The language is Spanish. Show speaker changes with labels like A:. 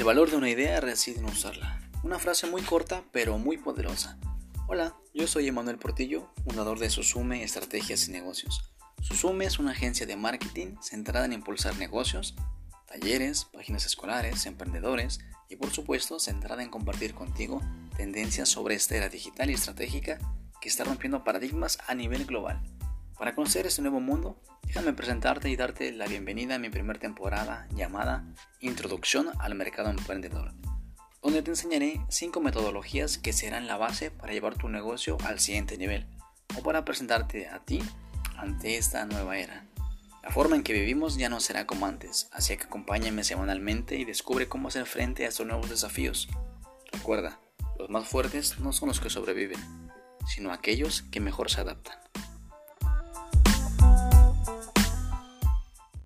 A: El valor de una idea reside en usarla. Una frase muy corta pero muy poderosa. Hola, yo soy Emanuel Portillo, fundador de Susume Estrategias y Negocios. Susume es una agencia de marketing centrada en impulsar negocios, talleres, páginas escolares, emprendedores y por supuesto centrada en compartir contigo tendencias sobre esta era digital y estratégica que está rompiendo paradigmas a nivel global. Para conocer este nuevo mundo, déjame presentarte y darte la bienvenida a mi primera temporada llamada Introducción al Mercado Emprendedor, donde te enseñaré 5 metodologías que serán la base para llevar tu negocio al siguiente nivel o para presentarte a ti ante esta nueva era. La forma en que vivimos ya no será como antes, así que acompáñame semanalmente y descubre cómo hacer frente a estos nuevos desafíos. Recuerda, los más fuertes no son los que sobreviven, sino aquellos que mejor se adaptan.